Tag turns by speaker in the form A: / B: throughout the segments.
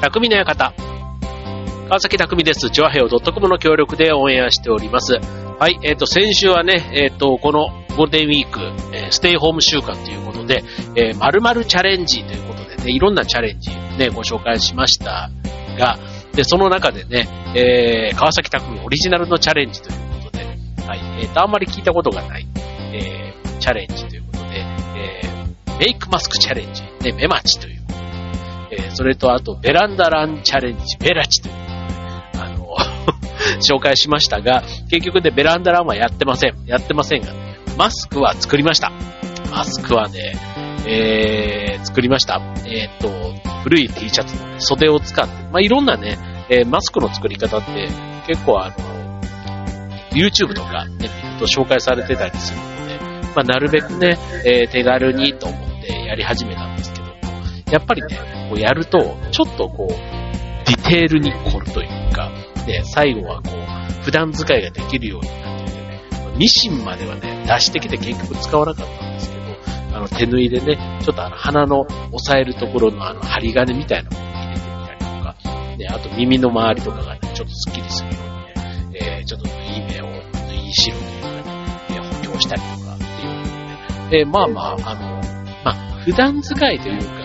A: 匠の館。川崎匠です。チョアヘオ .com の協力でオンエアしております。はい、えっ、と、先週はね、えっ、と、このゴールデンウィーク、えーステイホーム週間ということで、えー、〇〇チャレンジということでね、いろんなチャレンジね、ご紹介しましたが、で、その中でね、えー、川崎匠オリジナルのチャレンジということで、はい、えっ、と、あんまり聞いたことがない、えー、チャレンジということで、えー、メイクマスクチャレンジ、ね、メマチという、えー、それとあと、ベランダランチャレンジ、ベラチということで、あの、紹介しましたが、結局ね、ベランダランはやってません。やってませんが、ね、マスクは作りました。マスクはね、えー、作りました。えーっと、古い T シャツの、ね、袖を使って、まあ、いろんなね、えーマスクの作り方って結構あの、YouTube とかね、見ると紹介されてたりするので、まあ、なるべくね、えー手軽にと思ってやり始めたんですけども、やっぱりね、こうやると、ちょっとこう、ディテールに凝るというか、ね、最後はこう、普段使いができるようになっててね、ミシンまではね、出してきて結局使わなかったんですけど、あの手縫いでね、ちょっとあの鼻の押さえるところのあの針金みたいなものを入れてみたりとか、ね、あと耳の周りとかがね、ちょっとスッキリするようにね、えーちょっと縫い目を、縫い代というかね、えー補強したりとかっていうのでね、えーまあまあ、あの、まあ、普段使いというか、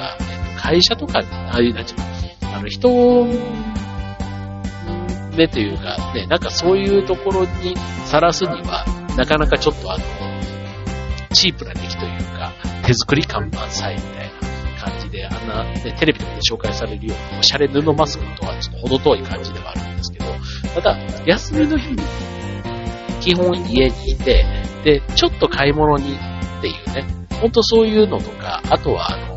A: 会社とか、ああいう、なんちゅうのあの、人目というか、ね、なんかそういうところにさらすには、なかなかちょっとあの、チープな出来というか、手作り感満載みたいな感じで、あんな、ね、テレビとかで紹介されるような、おしゃれ布マスクとはちょっと程遠い感じではあるんですけど、ただ、休みの日に、基本家にいて、で、ちょっと買い物にっていうね、ほんとそういうのとか、あとはあの、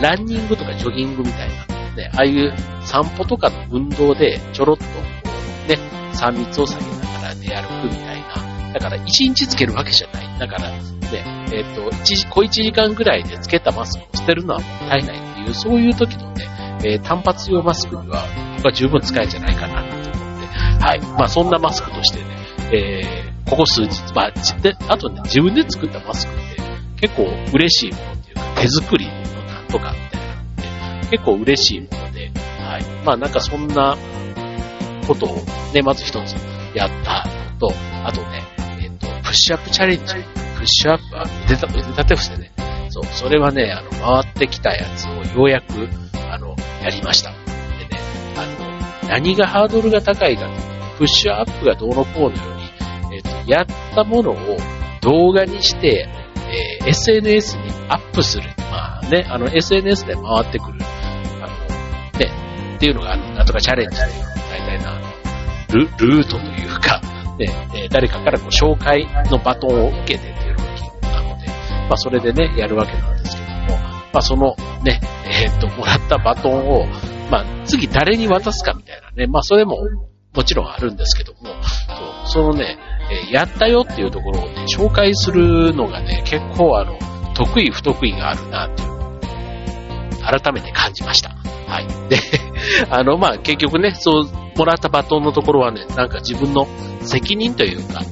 A: ランニングとかジョギングみたいな、ね、ああいう散歩とかの運動でちょろっと、こうね、3密を下げながら出歩くみたいな。だから1日つけるわけじゃない。だから、ね、えっ、と、一時、小1時間ぐらいでつけたマスクを捨てるのはもったいないっていう、そういう時のね、えー単発用マスクには、僕は十分使えじゃないかなと思って、はい。まあそんなマスクとしてね、えーここ数日、まあ、で、あとね、自分で作ったマスクって結構嬉しいものっていうか、手作りとかって結構嬉しいもので、はい。まあなんかそんなことをね、まず一つやったのと、あとね、えっ、と、プッシュアップチャレンジ。プッシュアップは腕立て腕立て伏せね。そう、それはね、あの、回ってきたやつをようやく、あの、やりました。でね、あの、何がハードルが高いかと、プッシュアップがどうのこうのより、えっ、と、やったものを動画にして、えー SNS にアップする。まあね、あの、SNS で回ってくる。あの、ね、っていうのが、あのなんとかチャレンジというのが大体な、ルルートというか、ね、え誰かからこう紹介のバトンを受けてっていうのが基本なので、まあそれでね、やるわけなんですけども、まあそのね、えーっと、もらったバトンを、まあ次誰に渡すかみたいなね、まあそれももちろんあるんですけども、そのね、えやったよっていうところをね、紹介するのがね、結構あの、得意不得意があるなっていう改めて感じました。はい。で、あの、まあ、結局ね、そう、もらったバトンのところはね、なんか自分の責任というか、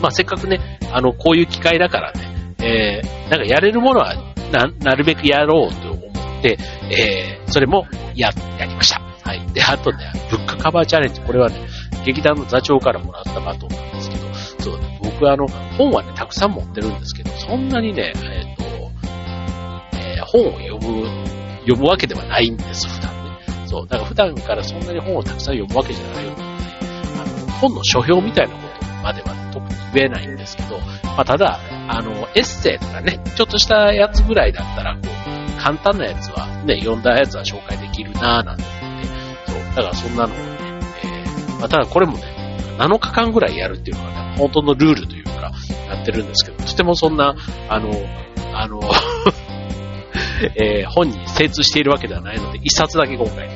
A: まあ、せっかくね、あの、こういう機会だからね、えー、なんかやれるものはな、なるべくやろうと思って、えー、それもや、やりました。はい。で、あとね、ブックカバーチャレンジ、これはね、劇団の座長からもらったバトン、僕はあの、本はね、たくさん持ってるんですけど、そんなにね、えっ、と、えー本を読む、読むわけではないんです、普段ね。そう、だから普段からそんなに本をたくさん読むわけじゃないので、あの、本の書評みたいなことまでは特に言えないんですけど、まあ、ただ、あの、エッセイとかね、ちょっとしたやつぐらいだったら、こう、簡単なやつは、ね、読んだやつは紹介できるなぁなんて思って、そう、だからそんなのをね、えーまあ、ただこれもね、7日間ぐらいやるっていうのがね、本当のルールというか、やってるんですけど、とてもそんな、あの、あの、えー本に精通しているわけではないので、一冊だけ今回、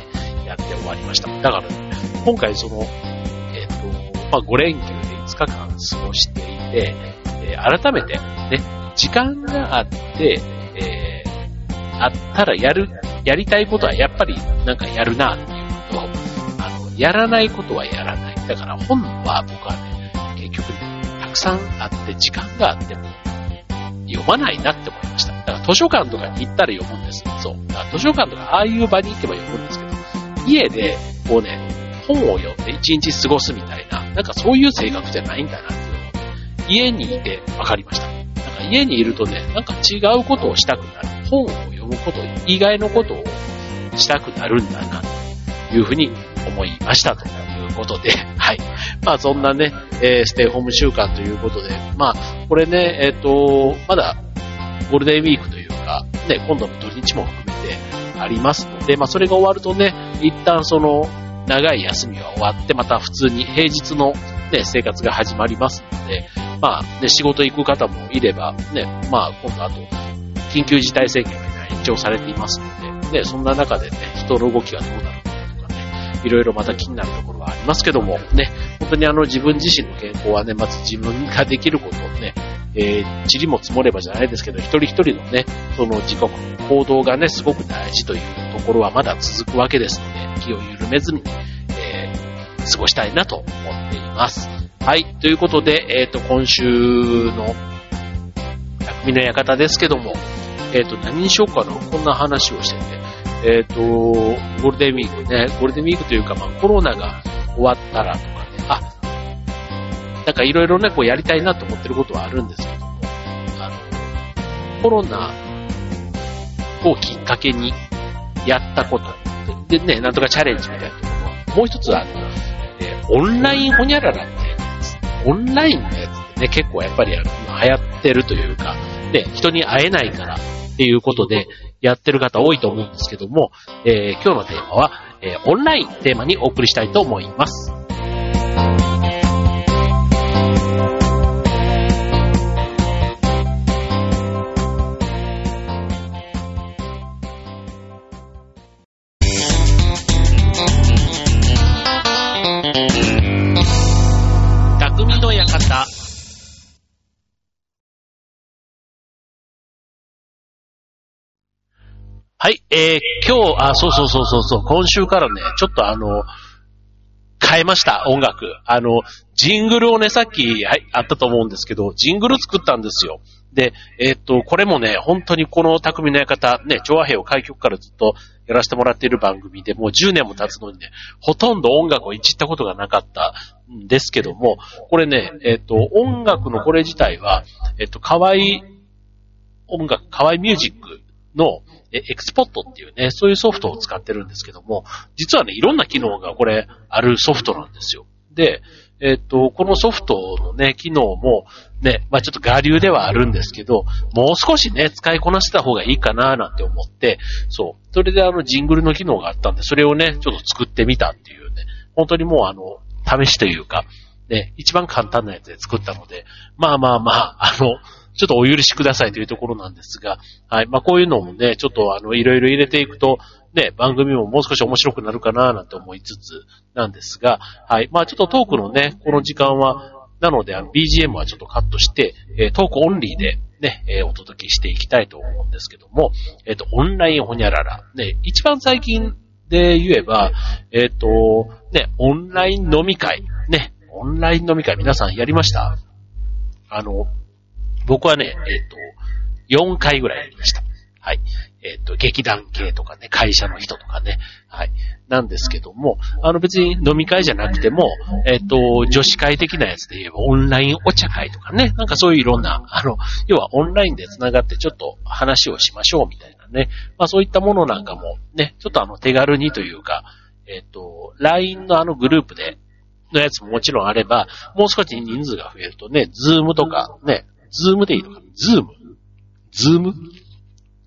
A: やって終わりました。だからね、今回その、えっ、と、まあ、5連休で5日間過ごしていて、えー改めてね、時間があって、えーあったらやる、やりたいことはやっぱりなんかやるなっていうのと、あの、やらないことはやらない。だから本は僕はね、結局ね、たくさんあって時間があっても読まないなって思いました。だから図書館とかに行ったら読むんです。そう。だから図書館とかああいう場に行けば読むんですけど、家で、こうね、本を読んで一日過ごすみたいな、なんかそういう性格じゃないんだなっていうのを、家にいて分かりました。なんか家にいるとね、なんか違うことをしたくなる。本を読むこと、以外のことをしたくなるんだな、というふうに思いましたということで、はい。まあそんなね、えー、ステイホーム週間ということで、まあこれね、えっ、ー、と、まだゴールデンウィークというか、ね、今度の土日も含めてありますので、まあそれが終わるとね、一旦その長い休みは終わって、また普通に平日のね、生活が始まりますので、まあね、仕事行く方もいれば、ね、まあ今度あと、緊急事態宣言が延長されていますので、ね、そんな中でね、人の動きがどうなるか、いろいろまた気になるところはありますけども、ね、本当にあの自分自身の健康はね、まず自分ができることをね、えー、塵も積もればじゃないですけど、一人一人のね、その自己行動がね、すごく大事というところはまだ続くわけですので、気を緩めずに、えー、過ごしたいなと思っています。はい。ということで、えっ、ー、と、今週の、匠の館ですけども、えっ、と、何にしようかな。こんな話をしてて。えっ、ー、と、ゴールデンウィークね、ゴールデンウィークというか、まあ、コロナが終わったらとかね、あ、なんかいろいろね、こうやりたいなと思ってることはあるんですけども、あの、コロナをきっかけにやったこと、でね、なんとかチャレンジみたいなところ。は、もう一つは、えー、オンラインホニャララってやつ。オンラインのやつってね、結構やっぱり流行ってるというか、で、人に会えないからっていうことでやってる方多いと思うんですけども、えー、今日のテーマは、えー、オンラインテーマにお送りしたいと思います。はい、えー、今日、あ、そうそうそうそうそう、今週からね、ちょっとあの、変えました、音楽。あの、ジングルをね、さっき、はい、あったと思うんですけど、ジングル作ったんですよ。で、えー、っと、これもね、本当にこの匠の館、ね、調和兵を開局からずっとやらせてもらっている番組で、もう10年も経つのにね、ほとんど音楽をいじったことがなかったんですけども、これね、えー、っと、音楽のこれ自体は、えー、っと、河合音楽、河合ミュージックの、エクスポットっていうね、そういうソフトを使ってるんですけども、実はね、いろんな機能がこれ、あるソフトなんですよ。で、えっ、と、このソフトのね、機能も、ね、まあちょっと我流ではあるんですけど、もう少しね、使いこなせた方がいいかななんて思って、そう。それであの、ジングルの機能があったんで、それをね、ちょっと作ってみたっていうね、本当にもうあの、試しというか、ね、一番簡単なやつで作ったので、まあまあまあ、あの、ちょっとお許しくださいというところなんですが、はい。まあ、こういうのもね、ちょっとあの、いろいろ入れていくと、ね、番組ももう少し面白くなるかななんて思いつつなんですが、はい。まあ、ちょっとトークのね、この時間は、なので、あの、BGM はちょっとカットして、え、トークオンリーでね、え、お届けしていきたいと思うんですけども、えっ、と、オンラインホニャララ。ね、一番最近で言えば、えっ、と、ね、オンライン飲み会。ね、オンライン飲み会皆さんやりました？あの、僕はね、えっ、と、4回ぐらいやりました。はい。えっ、と、劇団系とかね、会社の人とかね。はい。なんですけども、あの別に飲み会じゃなくても、えっ、と、女子会的なやつで言えばオンラインお茶会とかね、なんかそういういろんな、あの、要はオンラインで繋がってちょっと話をしましょうみたいなね。まあそういったものなんかもね、ちょっとあの手軽にというか、えっ、と、LINE のあのグループでのやつももちろんあれば、もう少し人数が増えるとね、 Zoom とかね、 Zoom でいいのかな？ Zoom？Zoom？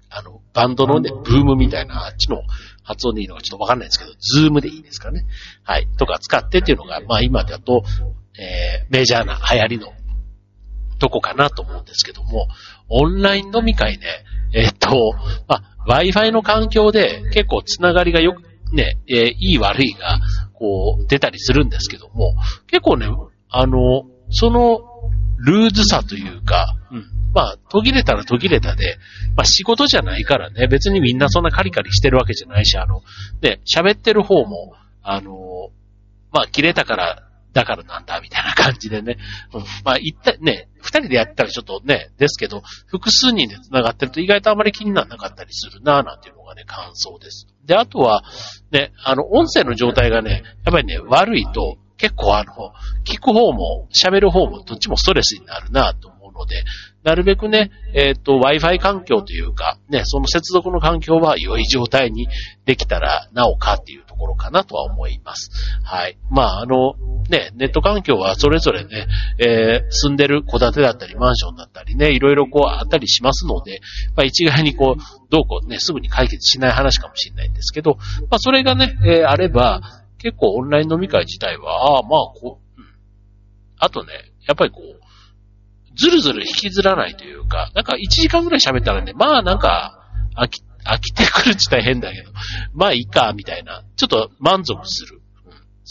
A: あの、バンドのね、ブームみたいな、あっちの発音でいいのかちょっとわかんないですけど、 Zoom でいいですかね？はい。とか使ってっていうのが、まあ今だと、えー、メジャーな流行りのとこかなと思うんですけども、オンライン飲み会ね、えー、っと、まあ、Wi-Fi の環境で結構つながりがよく、ね、えー、いい悪いが、こう、出たりするんですけども、結構ね、あの、そのルーズさというか、うん。まあ、途切れたら途切れたで、まあ仕事じゃないからね、別にみんなそんなカリカリしてるわけじゃないし、あの、で、喋ってる方も、あの、まあ切れたからだからなんだ、みたいな感じでね。うん、まあ、一体ね、二人でやったらちょっとね、ですけど、複数人で繋がってると意外とあまり気にならなかったりするな、なんていうのがね、感想です。で、あとは、ね、あの、音声の状態がね、やっぱりね、悪いと、結構あの、聞く方も喋る方もどっちもストレスになるなと思うので、なるべくね、えっ、ー、と、Wi-Fi 環境というか、ね、その接続の環境は良い状態にできたらなおかっていうところかなとは思います。はい。まあ、あの、ね、ネット環境はそれぞれね、えー、住んでる戸建てだったりマンションだったりね、いろいろこうあったりしますので、まあ一概にこう、どうこうね、すぐに解決しない話かもしれないんですけど、まあそれがね、えー、あれば、結構オンライン飲み会自体は、ああ、まあこう、うん。あとね、やっぱりこう、ずるずる引きずらないというか、なんか1時間ぐらい喋ったらね、まあなんか、飽き、飽きてくるって大変だけど、まあいいか、みたいな、ちょっと満足する。うん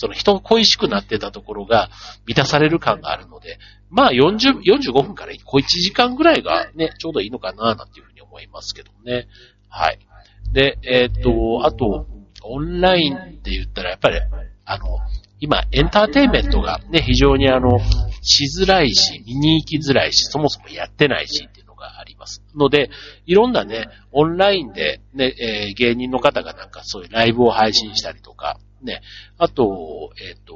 A: その人恋しくなってたところが満たされる感があるので、まあ40、45分から小1時間ぐらいがね、ちょうどいいのかな、なんていうふうに思いますけどね。はい。で、えー、っと、あと、オンラインって言ったらやっぱり、あの、今、エンターテイメントがね、非常にあの、しづらいし、見に行きづらいし、そもそもやってないしっていうのがあります。ので、いろんなね、オンラインでね、えー、芸人の方がなんかそういうライブを配信したりとか、ね、あと、えっ、ー、と、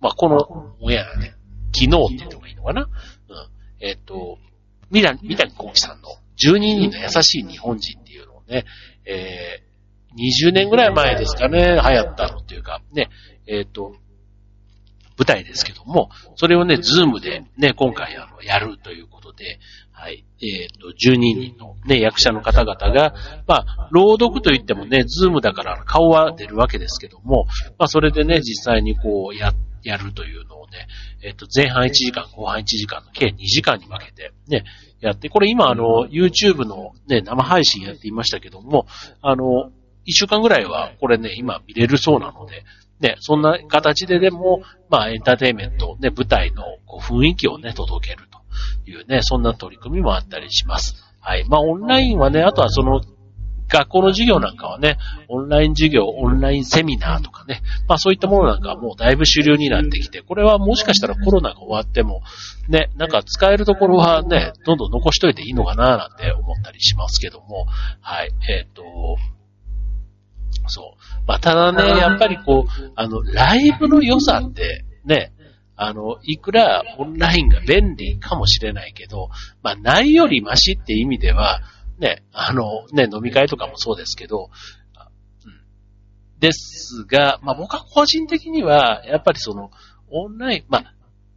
A: まあ、このオンエアね、昨日って言った方がいいのかな？うん。えっ、ー、と、三谷、三谷幸喜さんの12人の優しい日本人っていうのをね、えー、20年ぐらい前ですかね、流行ったのっていうか、ね、えっ、ー、と、舞台ですけども、それをね、 Zoom でね、今回あの、やるということで、はい、えっ、ー、と、12人のね、役者の方々が、まあ、朗読といってもね、 Zoom だから顔は出るわけですけども、まあ、それでね、実際にこう、や、やるというのをね、えっ、ー、と、前半1時間、後半1時間の計2時間に分けて、ね、やって、これ今あの、YouTube のね、生配信やっていましたけども、あの、1週間ぐらいはこれね、今見れるそうなので、ね、そんな形ででも、まあエンターテインメント、ね、舞台のこう雰囲気をね、届けるというね、そんな取り組みもあったりします。はい。まあオンラインはね、あとはその、学校の授業なんかはね、オンライン授業、オンラインセミナーとかね、まあそういったものなんかはもうだいぶ主流になってきて、これはもしかしたらコロナが終わっても、ね、なんか使えるところはね、どんどん残しといていいのかななんて思ったりしますけども、はい。えっ、ー、と、そう。まあ、ただね、やっぱりこう、あの、ライブの良さって、ね、あの、いくらオンラインが便利かもしれないけど、まあ、ないよりマシって意味では、ね、あの、ね、飲み会とかもそうですけど、うん、ですが、まあ、僕は個人的には、やっぱりその、オンライン、まあ、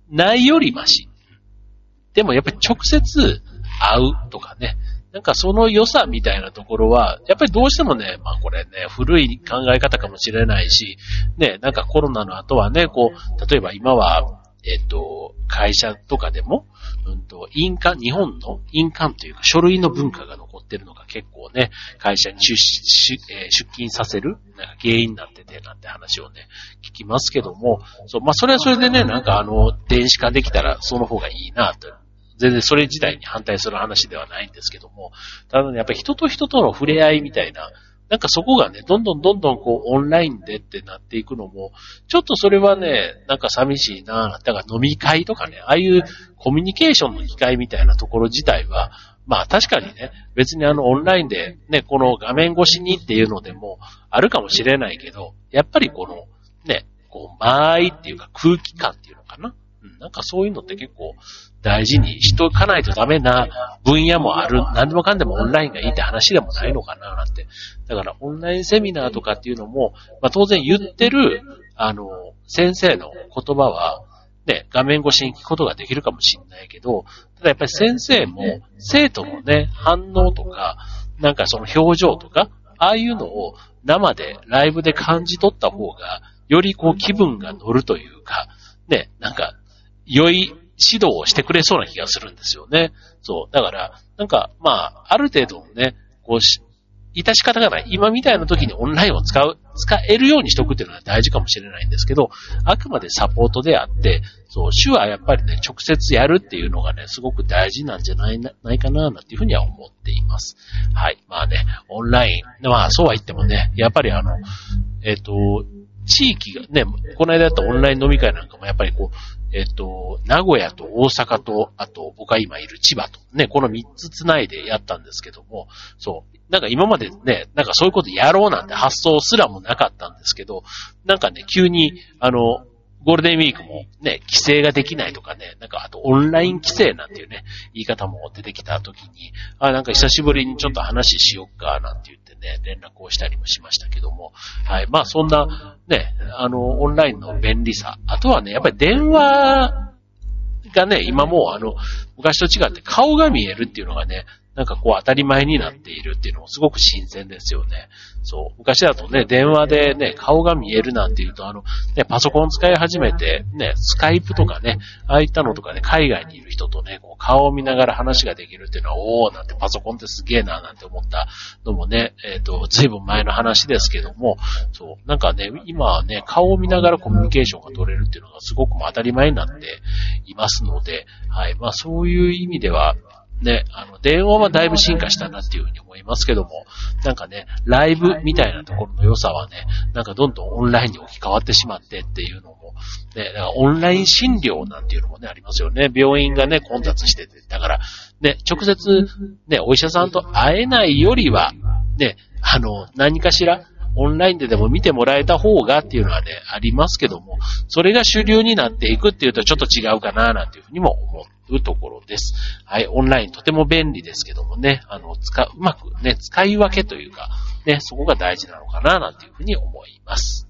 A: ないよりマシ。でもやっぱり直接会うとかね、なんかその良さみたいなところは、やっぱりどうしてもね、まあこれね、古い考え方かもしれないし、ね、なんかコロナの後はね、こう、例えば今は、えっと、会社とかでも、うんと、印鑑、日本の印鑑というか書類の文化が残ってるのが結構ね、会社に出出勤させるなんか原因になってて、なんて話をね、聞きますけども、そう、まあそれはそれでね、なんかあの、電子化できたらその方がいいなと。全然それ自体に反対する話ではないんですけども、ただね、やっぱり人と人との触れ合いみたいな、なんかそこがね、どんどんどんどんこうオンラインでってなっていくのも、ちょっとそれはね、なんか寂しいなだから飲み会とかね、ああいうコミュニケーションの機会みたいなところ自体は、まあ確かにね、別にあのオンラインでね、この画面越しにっていうのでもあるかもしれないけど、やっぱりこのね、こう間合いっていうか空気感っていうのかな。なんかそういうのって結構大事にしとかないとダメな分野もある。何でもかんでもオンラインがいいって話でもないのかななんて。だからオンラインセミナーとかっていうのも、まあ当然言ってる、あの、先生の言葉は、ね、画面越しに聞くことができるかもしれないけど、ただやっぱり先生も生徒のね、反応とか、なんかその表情とか、ああいうのを生でライブで感じ取った方が、よりこう気分が乗るというか、ね、なんか、良い指導をしてくれそうな気がするんですよね。そう。だから、なんか、まあ、ある程度ね、こうし、致し方がない。今みたいな時にオンラインを使う、使えるようにしとくっていうのは大事かもしれないんですけど、あくまでサポートであって、そう、手話やっぱりね、直接やるっていうのがね、すごく大事なんじゃないないかな、なんていうふうには思っています。はい。まあね、オンライン、まあそうは言ってもね、やっぱりあの、えっ、ー、と、地域がね、この間やったオンライン飲み会なんかもやっぱりこう、えっと、名古屋と大阪と、あと僕が今いる千葉と、ね、この3つ繋いでやったんですけども、そう、なんか今までね、なんかそういうことやろうなんて発想すらもなかったんですけど、なんかね、急に、あの、ゴールデンウィークもね、規制ができないとかね、なんかあとオンライン規制なんていうね、言い方も出てきた時に、あ、なんか久しぶりにちょっと話しよっか、なんて言ってね、連絡をしたりもしましたけども、はい。まあそんな、ね、あの、オンラインの便利さ。あとはね、やっぱり電話がね、今もうあの、昔と違って顔が見えるっていうのがね、なんかこう当たり前になっているっていうのもすごく新鮮ですよね。そう。昔だとね、電話でね、顔が見えるなんていうと、あの、ね、パソコン使い始めて、ね、スカイプとかね、ああいったのとかね、海外にいる人とね、こう顔を見ながら話ができるっていうのは、おーなんてパソコンってすげえななんて思ったのもね、えっ、ー、と、ずいぶん前の話ですけども、そう。なんかね、今はね、顔を見ながらコミュニケーションが取れるっていうのがすごく当たり前になっていますので、はい。まあそういう意味では、ね、あの、電話はだいぶ進化したなっていうふうに思いますけども、なんかね、ライブみたいなところの良さはね、なんかどんどんオンラインに置き換わってしまってっていうのも、ね、だからオンライン診療なんていうのもね、ありますよね。病院がね、混雑してて。だから、ね、直接、ね、お医者さんと会えないよりは、ね、あの、何かしら、オンラインででも見てもらえた方がっていうのはね、ありますけども、それが主流になっていくっていうとちょっと違うかななんていうふうにも思うところです。はい、オンラインとても便利ですけどもね、あの、使う、うまくね、使い分けというか、ね、そこが大事なのかななんていうふうに思います。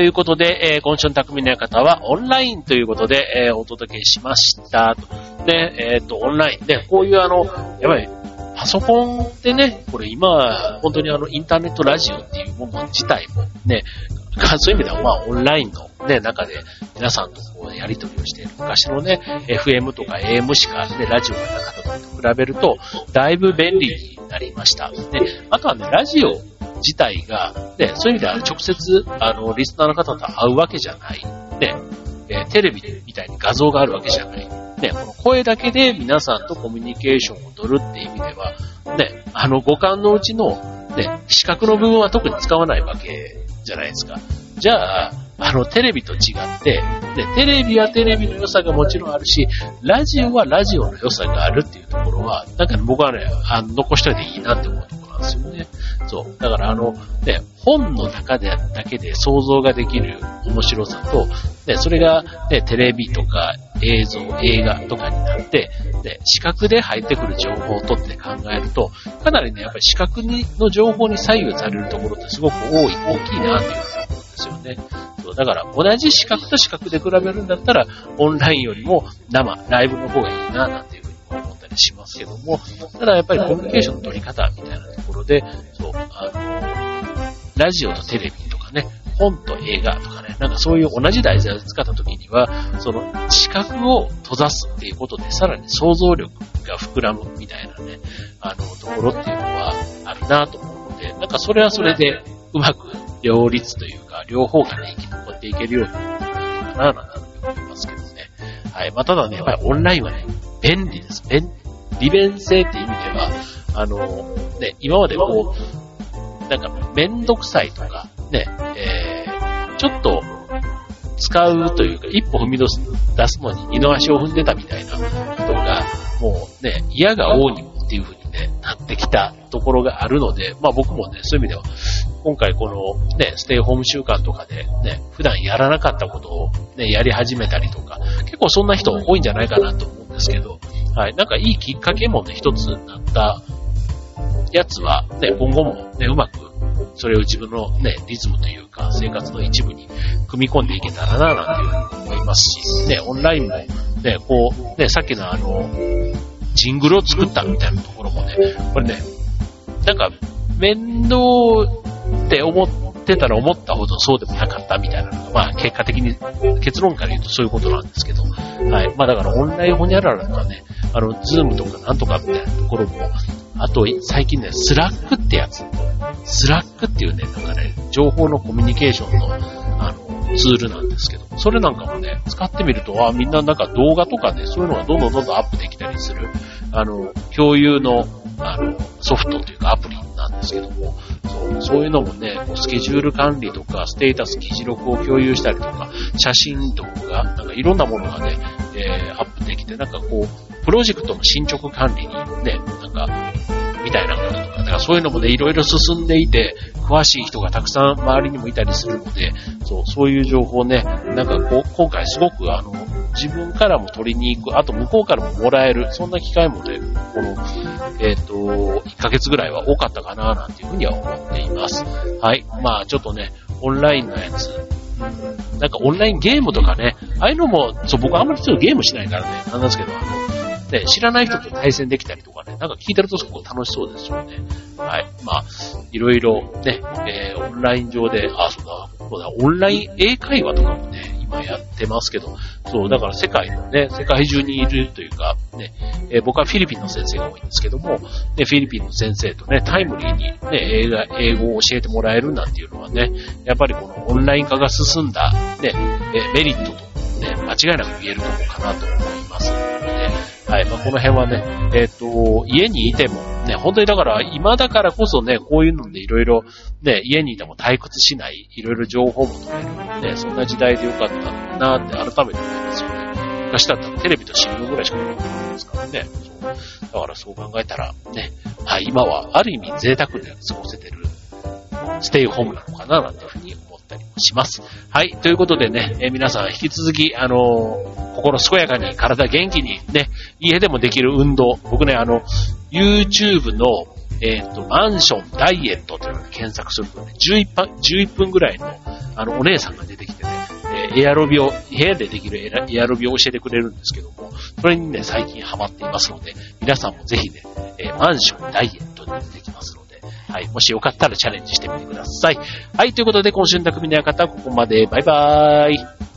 A: ということで、えー、今週の匠の館はオンラインということで、えー、お届けしました。で、えっ、と、オンラインで、こういうあの、やばい、パソコンってね、これ今、本当にあの、インターネットラジオっていうもの自体もね、そういう意味ではまあ、オンラインのね、中で皆さんとこうやり取りをしている昔のね、FM とか AM しかね、ラジオがなかったと比べると、だいぶ便利になりました。で、あとはね、ラジオ自体が、ね、そういう意味では直接、あの、リスナーの方と会うわけじゃない。ね、えテレビみたいに画像があるわけじゃない。ね、この声だけで皆さんとコミュニケーションを取るっていう意味では、ね、あの五感のうちの、ね、視覚の部分は特に使わないわけじゃないですか。じゃあ、あの、テレビと違って、で、テレビはテレビの良さがもちろんあるし、ラジオはラジオの良さがあるっていうところは、なんか僕はね、あの残しといていいなって思うところなんですよね。そう。だからあの、ね、本の中でだけで想像ができる面白さと、ね、それが、ね、テレビとか映像、映画とかになって、で、視覚で入ってくる情報を取って考えると、かなりね、やっぱり視覚にの情報に左右されるところってすごく多い、大きいなっていう風に思うんですよね。そうだから同じ資格と資格で比べるんだったら、オンラインよりも生、ライブの方がいいな、なんていうふうに思ったりしますけども、ただやっぱりコミュニケーションの取り方みたいなところで、あの、ラジオとテレビとかね、本と映画とかね、なんかそういう同じ題材を使った時には、その視覚を閉ざすっていうことで、さらに想像力が膨らむみたいなね、あの、ところっていうのはあるなと思うので、なんかそれはそれでうまく両立というか、両方がね、生き残っていけるようになるんじゃないかな、なんて思いますけどね。はい。まあ、ただね、やっぱりオンラインはね、便利です。便、利便性っていう意味では、あの、ね、今までこう、なんか、めんどくさいとか、ね、えー、ちょっと、使うというか、一歩踏み出すのに二の足を踏んでたみたいな人が、もうね、嫌が王にもっていう風にね、なってきたところがあるので、まあ僕もね、そういう意味では、今回このね、ステイホーム週間とかでね、普段やらなかったことをね、やり始めたりとか、結構そんな人多いんじゃないかなと思うんですけど、はい、なんかいいきっかけもね、一つなったやつは、ね、今後もね、うまく、それを自分のね、リズムというか、生活の一部に組み込んでいけたらな、なんていうふうに思いますし、ね、オンラインも、ね、こう、ね、さっきのあの、ジングルを作ったみたいなところもね、これね、なんか、面倒って思ってたら思ったほどそうでもなかったみたいなのが、まあ結果的に、結論から言うとそういうことなんですけど、はい。まあだからオンラインホニャララとかね、あの、 Zoom とかなんとかみたいなところも、あと、最近ね、 Slack ってやつ。 Slack っていうね、なんかね、情報のコミュニケーションの、あの、ツールなんですけど、それなんかもね、使ってみると、あみんななんか動画とかね、そういうのがどんどんどんどんアップできたりする、あの、共有の、あの、ソフトというかアプリなんですけども、そうそういうのもね、スケジュール管理とか、ステータス、議事録を共有したりとか、写真動画、なんかいろんなものがね、えー、アップできて、なんかこう、プロジェクトの進捗管理にね、なんか、みたいなこととか、だからそういうのもね、いろいろ進んでいて、詳しい人がたくさん周りにもいたりするので、そう、そういう情報ね、なんかこう、今回すごくあの、自分からも取りに行く、あと向こうからももらえる、そんな機会もね、この、えっ、ー、と、1ヶ月ぐらいは多かったかな、なんていうふうには思っています。はい。まあ、ちょっとね、オンラインのやつ、なんかオンラインゲームとかね、ああいうのも、そう、僕あんまりちょっとゲームしないからね、なんですけど、あの、ね、知らない人と対戦できたりとかね、なんか聞いてるとすごく楽しそうですよね。はい。まあ、いろいろね、えー、オンライン上で、あ、そうだ、そうだ、オンライン英会話とかもね、今やってますけど、そう、だから世界のね、世界中にいるというか、ね、えー、僕はフィリピンの先生が多いんですけども、ね、フィリピンの先生とね、タイムリーにね、英語英語を教えてもらえるなんていうのはね、やっぱりこのオンライン化が進んだ、ね、えメリットとね、間違いなく言えるところかなと思います、はい。まあ、この辺はね、えっ、ー、と、家にいても、ね、本当にだから、今だからこそね、こういうのでいろいろ、ね、家にいても退屈しない、いろいろ情報も取れる、ね、そんな時代でよかったなって改めて思いますよね。昔だったらテレビと新聞ぐらいしかなかったですからね。だからそう考えたら、ね、はい、今はある意味贅沢で過ごせてる、ステイホームなのかな、なんていうふうに思ったりもします。はい、ということでね、え、皆さん引き続き、あのー、心健やかに、体元気に、ね、家でもできる運動。僕ね、あの、YouTube の、えっ、と、マンションダイエットというのを検索するとね、11分、11分ぐらいの、あの、お姉さんが出てきてね、えエアロビを、部屋でできるエアロビを教えてくれるんですけども、それにね、最近ハマっていますので、皆さんもぜひね、えマンションダイエットに出てきますので、はい、もしよかったらチャレンジしてみてください。はい、ということで今週の匠の館はここまで。バイバーイ。